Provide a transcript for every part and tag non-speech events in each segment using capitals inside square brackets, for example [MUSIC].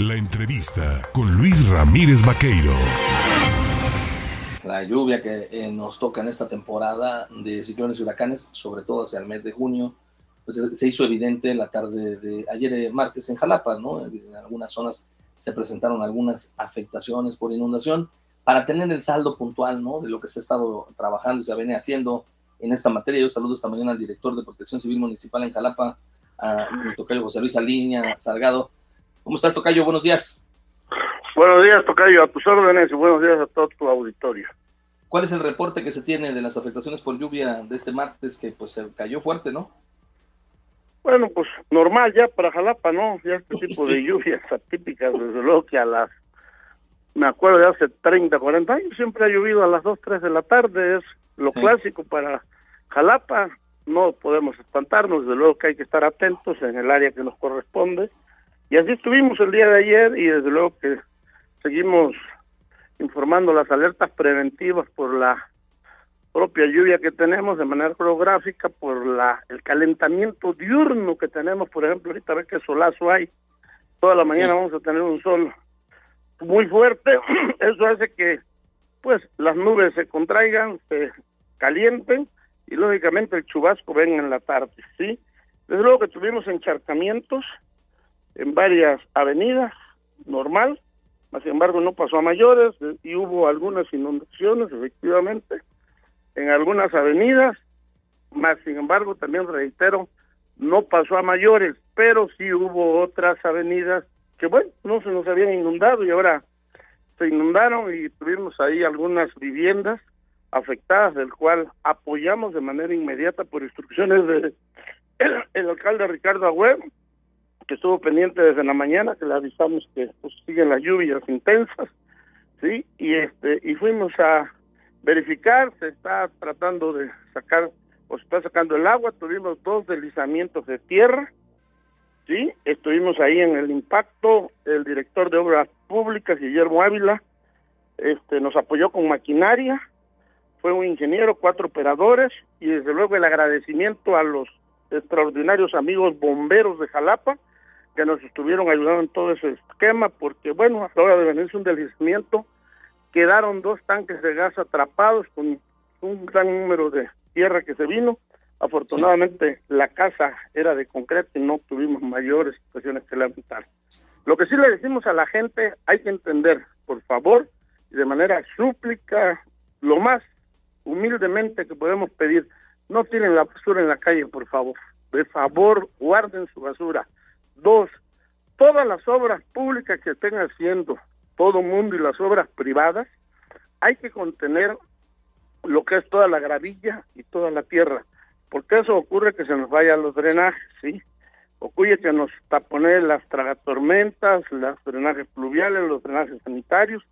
La entrevista con Luis Ramírez Vaqueiro. La lluvia que eh, nos toca en esta temporada de ciclones y huracanes, sobre todo hacia el mes de junio, pues eh, se hizo evidente la tarde de ayer eh, martes en Jalapa, ¿no? En algunas zonas se presentaron algunas afectaciones por inundación para tener el saldo puntual, ¿no? De lo que se ha estado trabajando y se viene haciendo en esta materia. Yo saludo esta mañana al director de Protección Civil Municipal en Jalapa, a mi tocayo José Luis Aliña Salgado. ¿Cómo estás, Tocayo? Buenos días. Buenos días, Tocayo, a tus órdenes y buenos días a todo tu auditorio. ¿Cuál es el reporte que se tiene de las afectaciones por lluvia de este martes que pues se cayó fuerte, no? Bueno, pues normal ya para Jalapa, ¿no? Ya este [LAUGHS] tipo de lluvias atípicas, desde luego que a las, me acuerdo de hace 30, 40 años, siempre ha llovido a las 2, 3 de la tarde, es lo clásico para Jalapa, no podemos espantarnos, desde luego que hay que estar atentos en el área que nos corresponde, y así estuvimos el día de ayer y desde luego que seguimos informando las alertas preventivas por la propia lluvia que tenemos de manera geográfica, por la el calentamiento diurno que tenemos, por ejemplo, ahorita ves que solazo hay, toda la mañana vamos a tener un sol muy fuerte, [CLEARS THROAT] eso hace que pues las nubes se contraigan, se calienten y lógicamente el chubasco venga en la tarde, ¿sí? Desde luego que tuvimos encharcamientos en varias avenidas, normal, sin embargo no pasó a mayores y hubo algunas inundaciones, efectivamente, en algunas avenidas, más sin embargo también reitero, no pasó a mayores, pero sí hubo otras avenidas que bueno, no se nos habían inundado y ahora se inundaron y tuvimos ahí algunas viviendas afectadas, del cual apoyamos de manera inmediata por instrucciones de [CLEARS THROAT] el, alcalde Ricardo Agüero, que estuvo pendiente desde la mañana, que le avisamos que pues, siguen las lluvias intensas, sí, y este y fuimos a verificar, se está tratando de sacar o se está sacando el agua, tuvimos dos deslizamientos de tierra, sí, estuvimos ahí en el impacto, el director de obras públicas Guillermo Ávila este nos apoyó con maquinaria, fue un ingeniero, cuatro operadores y desde luego el agradecimiento a los extraordinarios amigos bomberos de Jalapa que nos estuvieron ayudando en todo ese esquema porque bueno, a la hora de venirse un deslizamiento quedaron dos tanques de gas atrapados con un gran número de tierra que se vino. Afortunadamente la casa era de concreto y no tuvimos mayores situaciones que lamentar. Lo que sí le decimos a la gente, hay que entender, por favor, y de manera súplica, lo más humildemente que podemos pedir, no tienen la basura en la calle, por favor. De favor, guarden su basura. Dos, todas las obras públicas que estén haciendo todo mundo y las obras privadas, hay que contener lo que es toda la gravilla y toda la tierra, porque eso ocurre que se nos vayan los drenajes, ¿sí? Ocurre que nos taponen las tragatormentas, los drenajes pluviales, los drenajes sanitarios,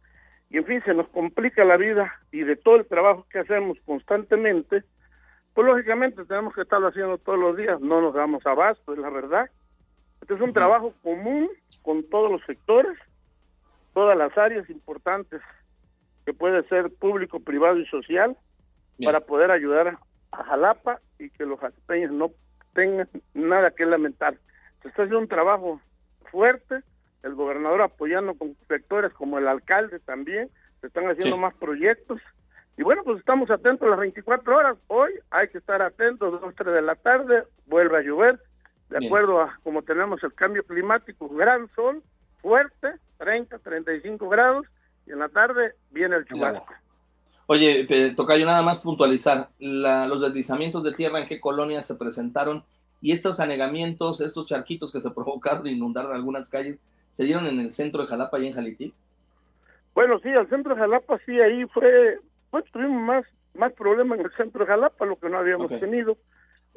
y en fin, se nos complica la vida y de todo el trabajo que hacemos constantemente, pues lógicamente tenemos que estarlo haciendo todos los días, no nos damos abasto, es la verdad. Este es un trabajo común con todos los sectores, todas las áreas importantes que puede ser público, privado y social para poder ayudar a Jalapa y que los jalapeños no tengan nada que lamentar. Se está haciendo un trabajo fuerte, el gobernador apoyando con sectores como el alcalde también, se están haciendo más proyectos. Y bueno, pues estamos atentos las 24 horas. Hoy hay que estar atentos, dos, tres de la tarde, vuelve a llover, de acuerdo a como tenemos el cambio climático, gran sol, fuerte, 30, 35 grados, y en la tarde viene el chubasco. Oye, Tocayo, nada más puntualizar, los deslizamientos de tierra en qué colonias se presentaron y estos anegamientos, estos charquitos que se provocaron e inundaron algunas calles, ¿Se dieron en el centro de Jalapa y en Jalití? Bueno, sí, al centro de Jalapa sí, ahí fue, pues tuvimos más, más problemas en el centro de Jalapa, lo que no habíamos tenido.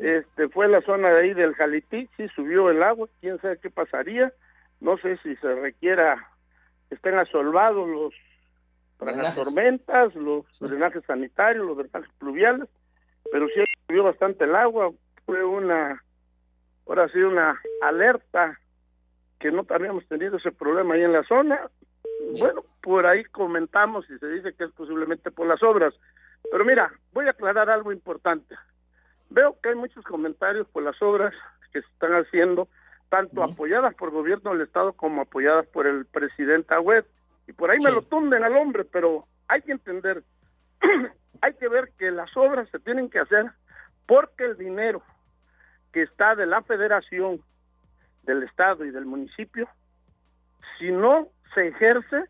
Este, fue la zona de ahí del Jalití, sí subió el agua, quién sabe qué pasaría. No sé si se requiera estén asolvados los las tormentas, los drenajes sanitarios, los drenajes pluviales, pero sí subió bastante el agua, fue una, ahora sí una alerta que no habíamos tenido ese problema ahí en la zona. Bueno, por ahí comentamos y se dice que es posiblemente por las obras. Pero mira, voy a aclarar algo importante. Veo que hay muchos comentarios por las obras que se están haciendo tanto apoyadas por el gobierno del Estado como apoyadas por el presidente Agüed. Y por ahí me lo tunden al hombre, pero hay que entender, [CLEARS THROAT] hay que ver que las obras se tienen que hacer porque el dinero que está de la federación, del Estado y del municipio, si no se ejerce,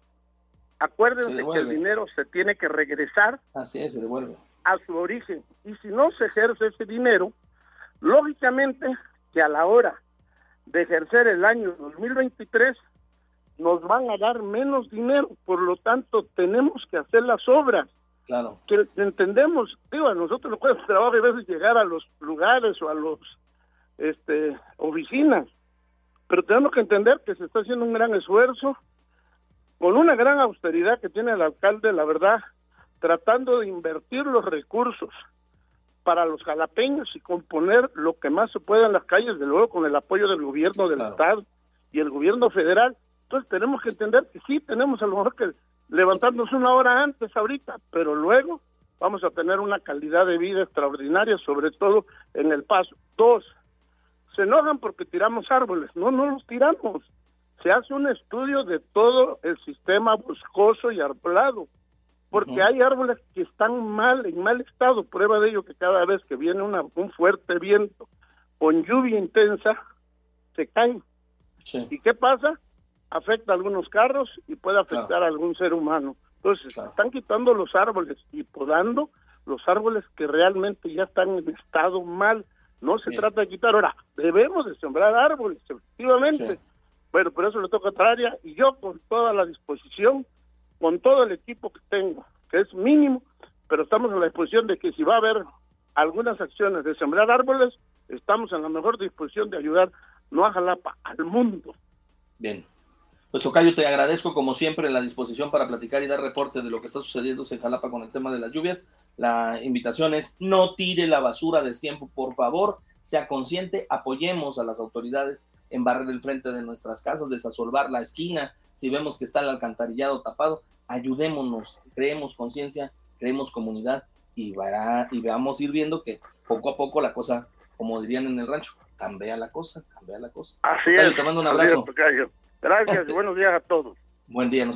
acuérdense que el dinero se tiene que regresar Así es, se devuelve. A su origen. Y si no se ejerce ese dinero, lógicamente que a la hora de ejercer el año 2023 nos van a dar menos dinero, por lo tanto tenemos que hacer las obras. Claro. Que entendemos, digo, a nosotros nos cuesta trabajo a veces llegar a los lugares o a los este oficinas, pero tenemos que entender que se está haciendo un gran esfuerzo con una gran austeridad que tiene el alcalde, la verdad, tratando de invertir los recursos para los jalapeños y componer lo que más se pueda en las calles, de luego con el apoyo del gobierno del Estado y el gobierno federal. Entonces tenemos que entender que sí, tenemos a lo mejor que levantarnos una hora antes ahorita, pero luego vamos a tener una calidad de vida extraordinaria, sobre todo en el paso. Dos, se enojan porque tiramos árboles. No, no los tiramos. Se hace un estudio de todo el sistema boscoso y arbolado porque hay árboles que están mal, en mal estado, prueba de ello que cada vez que viene una, un fuerte viento con lluvia intensa, se caen. ¿Y qué pasa? Afecta a algunos carros y puede afectar a algún ser humano. Entonces, están quitando los árboles y podando los árboles que realmente ya están en estado mal. No se trata de quitar. Ahora, debemos de sembrar árboles, efectivamente. Bueno, por eso le toca a área y yo con toda la disposición con todo el equipo que tengo, que es mínimo, pero estamos a la disposición de que si va a haber algunas acciones de sembrar árboles, estamos en la mejor disposición de ayudar, no a Jalapa, al mundo. Bien. Pues Tocayo, te agradezco como siempre la disposición para platicar y dar reporte de lo que está sucediendo en Jalapa con el tema de las lluvias. La invitación es no tire la basura de tiempo, por favor, sea consciente, apoyemos a las autoridades en barrer el frente de nuestras casas, desasolvar la esquina, si vemos que está el alcantarillado tapado, ayudémonos, creemos conciencia, creemos comunidad y, verá, y veamos ir viendo que poco a poco la cosa, como dirían en el rancho, cambia la cosa, cambia la cosa. Así es. Te mando un abrazo. Gracias, [LAUGHS] buenos días a todos. Buen día.